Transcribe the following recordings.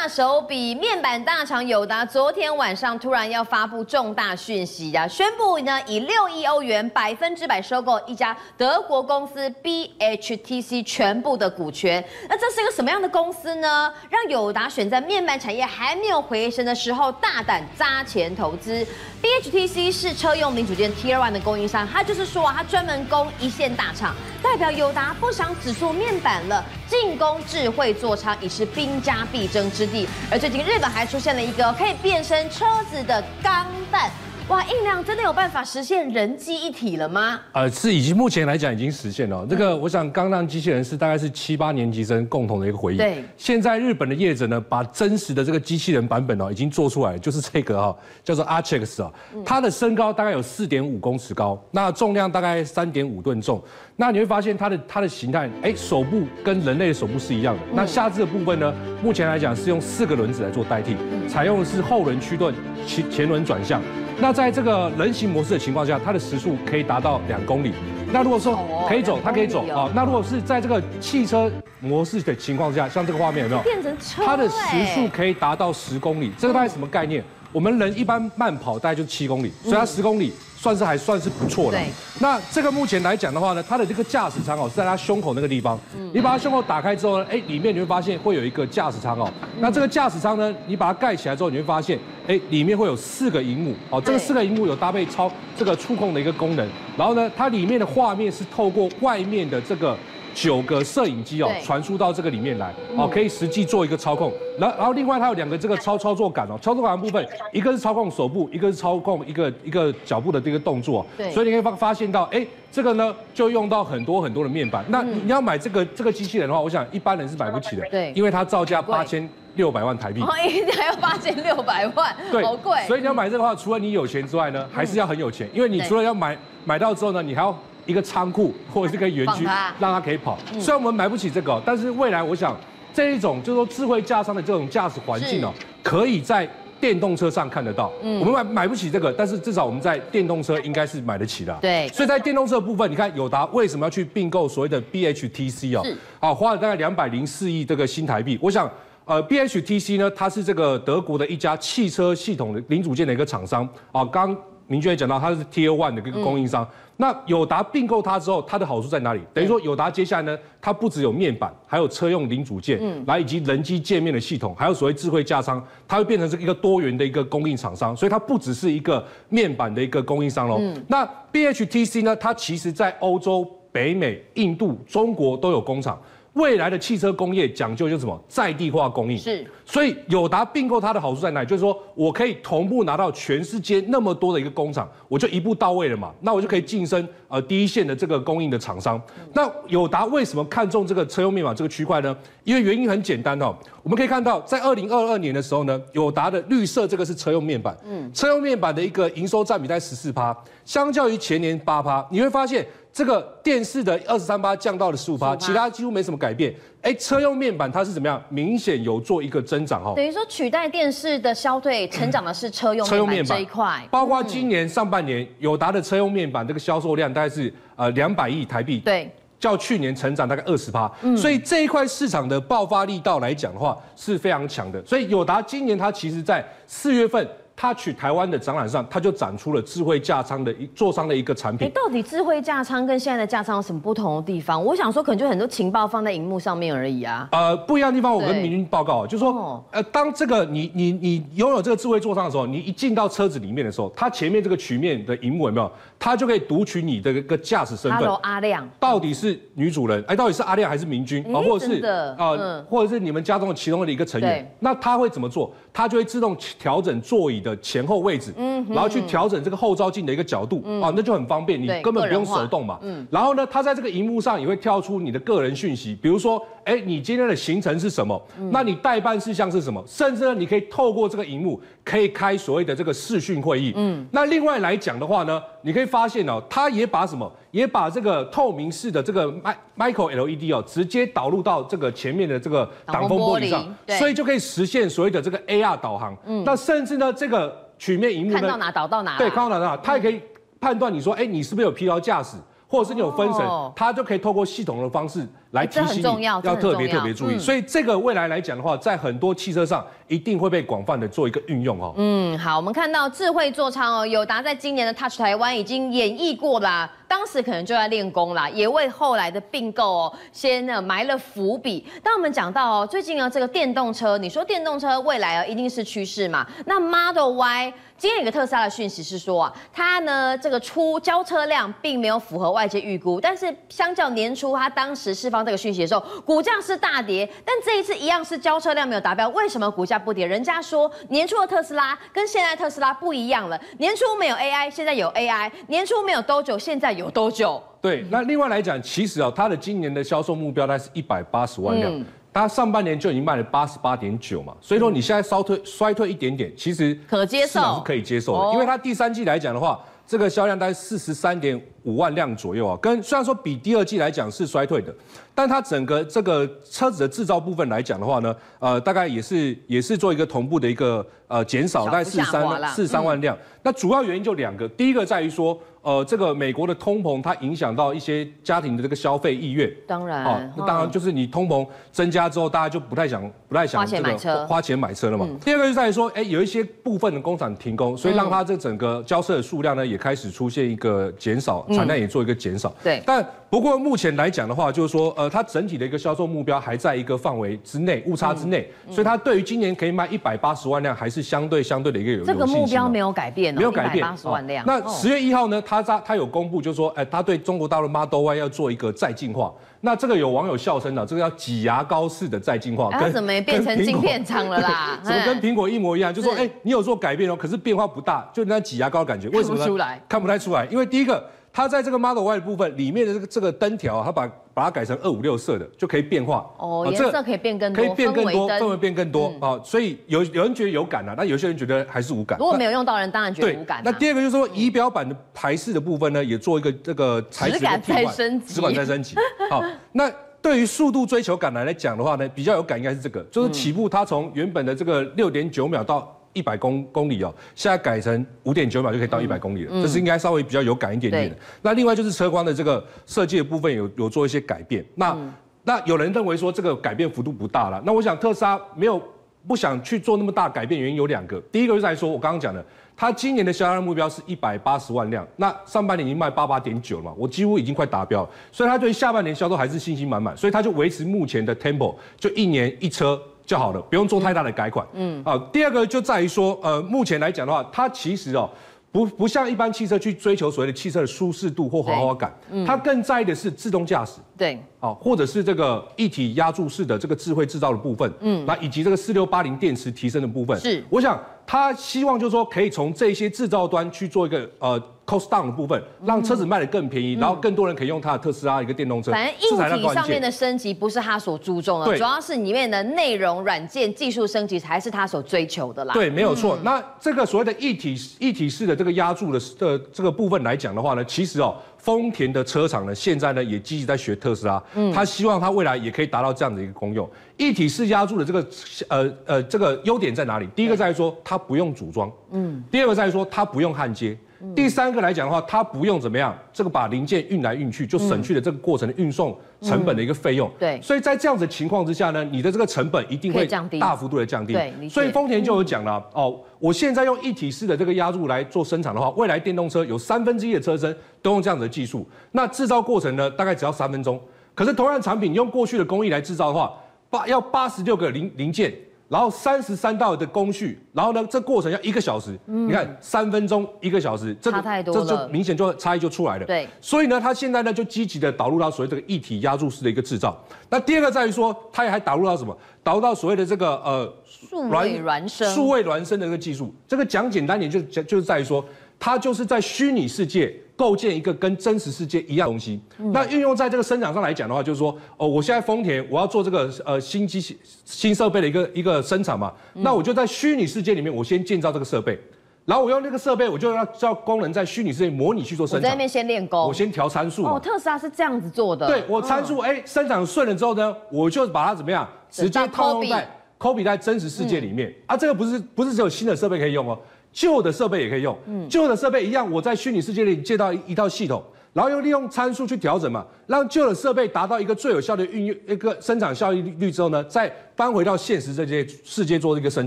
大手笔面板大厂友达昨天晚上突然要发布重大讯息啊，宣布呢以六亿欧元百分之百收购一家德国公司 BHTC 全部的股权。那这是一个什么样的公司呢？让友达选在面板产业还没有回升的时候大胆砸钱投资。BHTC 是车用零组件 Tier One 的供应商，他就是说啊，他专门供一线大厂，代表友达不想只做面板了，进攻智慧座舱已是兵家必争之地。而最近日本还出现了一个可以变身车子的钢弹。哇，印量真的有办法实现人机一体了吗？呃，是已经目前来讲已经实现了。这个我想刚让机器人是大概是七八年级生共同的一个回忆。对。现在日本的业者呢，把真实的这个机器人版本哦，已经做出来，就是这个哈，叫做 Archex 啊。它的身高大概有四点五公尺高，那重量大概三点五吨重。那你会发现它的它的形态，哎，手部跟人类的手部是一样的。那下肢的部分呢，目前来讲是用四个轮子来做代替，采用的是后轮驱动，前前轮转向。那在这个人行模式的情况下，它的时速可以达到两公里。那如果说可以走，它可以走啊。那如果是在这个汽车模式的情况下，像这个画面有没有？变成车。它的时速可以达到十公里，这个大概什么概念？我们人一般慢跑大概就七公里，所以它十公里。算是还算是不错的。对。那这个目前来讲的话呢，它的这个驾驶舱哦是在它胸口那个地方。嗯。你把它胸口打开之后呢，哎，里面你会发现会有一个驾驶舱哦。那这个驾驶舱呢，你把它盖起来之后，你会发现，哎，里面会有四个荧幕哦。这个四个荧幕有搭配超这个触控的一个功能。然后呢，它里面的画面是透过外面的这个。九个摄影机哦，传输到这个里面来哦，可以实际做一个操控。然后，然后另外它有两个这个操操作杆哦，操作杆的部分，一个是操控手部，一个是操控一个一个脚步的这个动作。对，所以你可以发发现到，哎，这个呢就用到很多很多的面板。那你要买这个这个机器人的话，我想一般人是买不起的。对，因为它造价八千六百万台币。还要八千六百万，对，好贵。所以你要买这个的话，除了你有钱之外呢，还是要很有钱，因为你除了要买买到之后呢，你还要。一个仓库 或者是个园区，让它可以跑。虽然我们买不起这个，但是未来我想这一种就是说智慧驾舱的这种驾驶环境哦，可以在电动车上看得到。我们买买不起这个，但是至少我们在电动车应该是买得起的。对。所以在电动车的部分，你看友达为什么要去并购所谓的 BHTC 哦？啊，花了大概两百零四亿这个新台币。我想，呃，BHTC 呢，它是这个德国的一家汽车系统的零组件的一个厂商啊。刚明君也讲到，它是 Tier One 的一个供应商。那友达并购它之后，它的好处在哪里？等于说友达接下来呢，它不只有面板，还有车用零组件，嗯，来以及人机界面的系统，还有所谓智慧架舱，它会变成是一个多元的一个供应厂商，所以它不只是一个面板的一个供应商喽。嗯，那 BHTC 呢，它其实在欧洲、北美、印度、中国都有工厂。未来的汽车工业讲究就是什么在地化供应，是，所以友达并购它的好处在哪里？就是说我可以同步拿到全世界那么多的一个工厂，我就一步到位了嘛，那我就可以晋升呃第一线的这个供应的厂商。那友达为什么看中这个车用面板这个区块呢？因为原因很简单哦，我们可以看到在二零二二年的时候呢，友达的绿色这个是车用面板，嗯，车用面板的一个营收占比在十四趴，相较于前年八趴，你会发现。这个电视的二十三趴降到了十五趴，其他几乎没什么改变。哎，车用面板它是怎么样？明显有做一个增长哦。等于说取代电视的消退，成长的是车用车用面板这一块。包括今年上半年，友达的车用面板这个销售量大概是呃两百亿台币，对，较去年成长大概二十趴。所以这一块市场的爆发力道来讲的话是非常强的。所以友达今年它其实在四月份。他去台湾的展览上，他就展出了智慧驾舱的一座舱的一个产品。哎，到底智慧驾舱跟现在的驾舱有什么不同的地方？我想说，可能就很多情报放在荧幕上面而已啊。呃，不一样的地方，我跟明君报告，就是说，呃，当这个你你你拥有这个智慧座舱的时候，你一进到车子里面的时候，它前面这个曲面的荧幕有没有？它就可以读取你的一个驾驶身份。Hello，阿亮，到底是女主人？哎，到底是阿亮还是明君？啊，或者是呃，或者是你们家中的其中的一个成员？那他会怎么做？他就会自动调整座椅的前后位置。嗯，然后去调整这个后照镜的一个角度，嗯、啊，那就很方便，你根本不用手动嘛。嗯，然后呢，它在这个荧幕上也会跳出你的个人讯息，比如说，哎，你今天的行程是什么？嗯、那你代办事项是什么？甚至呢，你可以透过这个荧幕，可以开所谓的这个视讯会议。嗯，那另外来讲的话呢，你可以发现哦，它也把什么，也把这个透明式的这个 micro LED 哦，直接导入到这个前面的这个挡风玻璃上，所以就可以实现所谓的这个 AR 导航。嗯，那甚至呢，这个。曲面荧幕看到哪导到哪，对，看到哪到哪，它也可以判断你说，哎，你是不是有疲劳驾驶，或者是你有分神，它就可以透过系统的方式来提醒你要特别特别注意。所以这个未来来讲的话，在很多汽车上一定会被广泛的做一个运用哦。嗯，好，我们看到智慧座舱哦，友达在今年的 Touch 台湾已经演绎过啦，当时可能就在练功啦，也为后来的并购哦先呢埋了伏笔。当我们讲到哦，最近啊这个电动车，你说电动车未来啊一定是趋势嘛？那 Model Y。今天有个特斯拉的讯息是说啊，它呢这个出交车量并没有符合外界预估，但是相较年初它当时释放这个讯息的时候，股价是大跌，但这一次一样是交车量没有达标，为什么股价不跌？人家说年初的特斯拉跟现在特斯拉不一样了，年初没有 AI，现在有 AI，年初没有 Dojo，现在 Dojo。对，那另外来讲，其实啊，它的今年的销售目标大概是一百八十万辆。嗯它上半年就已经卖了八十八点九嘛，所以说你现在稍退衰退一点点，其实可接受，是可以接受的，因为它第三季来讲的话，这个销量大概四十三点五万辆左右啊，跟虽然说比第二季来讲是衰退的，但它整个这个车子的制造部分来讲的话呢，呃，大概也是也是做一个同步的一个呃减少，大概四十三四十三万辆。那主要原因就两个，第一个在于说。呃，这个美国的通膨，它影响到一些家庭的这个消费意愿。当然，啊，那当然就是你通膨增加之后，大家就不太想不太想这个花钱买车了嘛。嗯、第二个就在于说，哎，有一些部分的工厂停工，所以让它这整个交车的数量呢也开始出现一个减少，产量也做一个减少。对，但。不过目前来讲的话，就是说，呃，它整体的一个销售目标还在一个范围之内，误差之内，所以它对于今年可以卖一百八十万辆，还是相对相对的一个有这个目标没有改变，没有改变，八十万辆。那十月一号呢，他他他有公布，就是说，哎，他对中国大陆 Model Y 要做一个再进化。那这个有网友笑称了，这个叫挤牙膏式的再进化。跟怎么也变成晶片厂了啦？怎么跟苹果一模一样？就说，哎，你有做改变哦，可是变化不大，就那挤牙膏的感觉。为什么呢？看不出来，看不太出来，因为第一个。它在这个 Model Y 的部分里面的这个这个灯条，啊它把把它改成二五六色的，就可以变化。哦，颜色可以变更多，可以变更多，氛围变更多啊。所以有有人觉得有感啊，那有些人觉得还是无感。如果没有用到人，当然觉得无感。那第二个就是说，仪表板的排式的部分呢，也做一个这个材质的替换，质感再升级。质感再升级。好，那对于速度追求感来来讲的话呢，比较有感应该是这个，就是起步它从原本的这个六点九秒到。一百公公里哦，现在改成五点九秒就可以到一百公里了，嗯、这是应该稍微比较有感一点点的。那另外就是车光的这个设计的部分有有做一些改变。那、嗯、那有人认为说这个改变幅度不大了。那我想特斯拉没有不想去做那么大改变，原因有两个。第一个就是来说，我刚刚讲的，它今年的销量目标是一百八十万辆，那上半年已经卖八八点九了嘛，我几乎已经快达标了，所以它对下半年销售还是信心满满，所以它就维持目前的 tempo，就一年一车。就好了，不用做太大的改款。嗯，啊，第二个就在于说，呃，目前来讲的话，它其实哦，不不像一般汽车去追求所谓的汽车的舒适度或豪华感，嗯，它更在意的是自动驾驶。对。啊，或者是这个一体压铸式的这个智慧制造的部分，嗯，那以及这个四六八零电池提升的部分，是，我想它希望就是说可以从这些制造端去做一个呃 cost down 的部分，让车子卖得更便宜，嗯、然后更多人可以用它的特斯拉一个电动车。反正硬体上面的升级不是他所注重的，对主要是里面的内容、软件、技术升级才是他所追求的啦。对，没有错。嗯、那这个所谓的一体一体式的这个压铸的的这个部分来讲的话呢，其实哦。丰田的车厂呢，现在呢也积极在学特斯拉，嗯，他希望他未来也可以达到这样的一个功用。一体式压铸的这个呃呃这个优点在哪里？第一个在于说它不用组装，嗯，第二个在于说它不用焊接。第三个来讲的话，它不用怎么样，这个把零件运来运去，就省去了这个过程的运送成本的一个费用。对，所以在这样子的情况之下呢，你的这个成本一定会大幅度的降低。对，所以丰田就有讲了哦，我现在用一体式的这个压铸来做生产的话，未来电动车有三分之一的车身都用这样子的技术，那制造过程呢，大概只要三分钟。可是同样的产品用过去的工艺来制造的话，八要八十六个零零件。然后三十三道的工序，然后呢，这过程要一个小时。嗯，你看三分钟一个小时，这个这就明显就差异就出来了。对，所以呢，他现在呢就积极的导入到所谓这个一体压铸式的一个制造。那第二个在于说，他也还导入到什么？导入到所谓的这个呃数位孪生数位孪生的一个技术。这个讲简单点就讲就是在于说，它就是在虚拟世界。构建一个跟真实世界一样的东西，嗯、那运用在这个生产上来讲的话，就是说，哦，我现在丰田我要做这个呃新机器新设备的一个一个生产嘛，嗯、那我就在虚拟世界里面，我先建造这个设备，然后我用那个设备，我就要叫工人在虚拟世界模拟去做生产。我在那边先练功，我先调参数。哦，特斯拉是这样子做的。对，我参数哎生产顺了之后呢，我就把它怎么样，直接套用在 copy 在真实世界里面、嗯、啊，这个不是不是只有新的设备可以用哦。旧的设备也可以用，旧的设备一样，我在虚拟世界里借到一套系统，然后又利用参数去调整嘛，让旧的设备达到一个最有效的运用一个生产效益率之后呢，再搬回到现实这些世界做一个生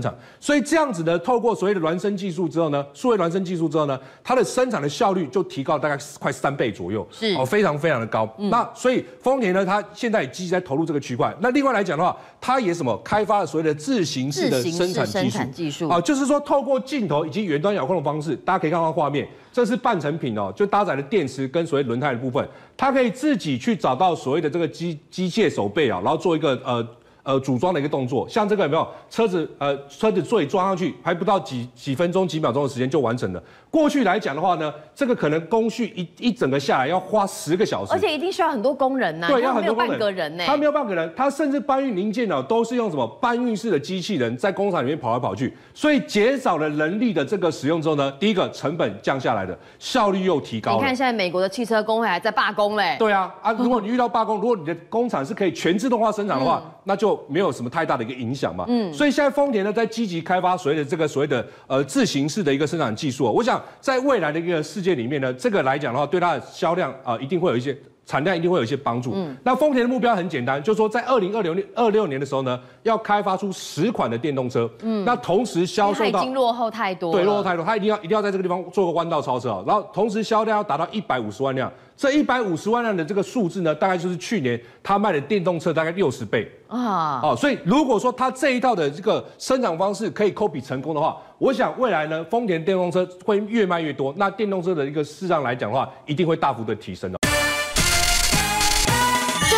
产。所以这样子呢，透过所谓的孪生技术之后呢，数位孪生技术之后呢，它的生产的效率就提高大概快三倍左右，是哦，非常非常的高。嗯、那所以丰田呢，它现在也积极在投入这个区块。那另外来讲的话，它也什么开发了所谓的自行式的生产技术，技术啊，就是说透过镜头以及远端遥控的方式，大家可以看到画面。这是半成品哦，就搭载了电池跟所谓轮胎的部分，它可以自己去找到所谓的这个机机械手背啊，然后做一个呃。呃，组装的一个动作，像这个有没有车子？呃，车子座椅装上去，还不到几几分钟、几秒钟的时间就完成了。过去来讲的话呢，这个可能工序一一整个下来要花十个小时，而且一定需要很多工人呐、啊。对，要很多半个人呢。他没有半个人，他甚至搬运零件呢，都是用什么搬运式的机器人在工厂里面跑来跑去，所以减少了人力的这个使用之后呢，第一个成本降下来的，效率又提高了。你看现在美国的汽车工会还在罢工嘞。对啊，啊，如果 你遇到罢工，如果你的工厂是可以全自动化生产的话，嗯、那就没有什么太大。的一个影响嘛，嗯，所以现在丰田呢在积极开发所谓的这个所谓的呃自行式的一个生产技术，我想在未来的一个世界里面呢，这个来讲的话，对它的销量啊、一定会有一些产量，一定会有一些帮助。嗯，那丰田的目标很简单，就是说在二零二六年二六年的时候呢，要开发出十款的电动车，嗯，那同时销售到已经落后太多，对，落后太多，它一定要一定要在这个地方做个弯道超车啊，然后同时销量要达到一百五十万辆。这一百五十万辆的这个数字呢，大概就是去年他卖的电动车大概六十倍啊！哦，所以如果说他这一套的这个生产方式可以 copy 成功的话，我想未来呢，丰田电动车会越卖越多，那电动车的一个市场来讲的话，一定会大幅的提升的。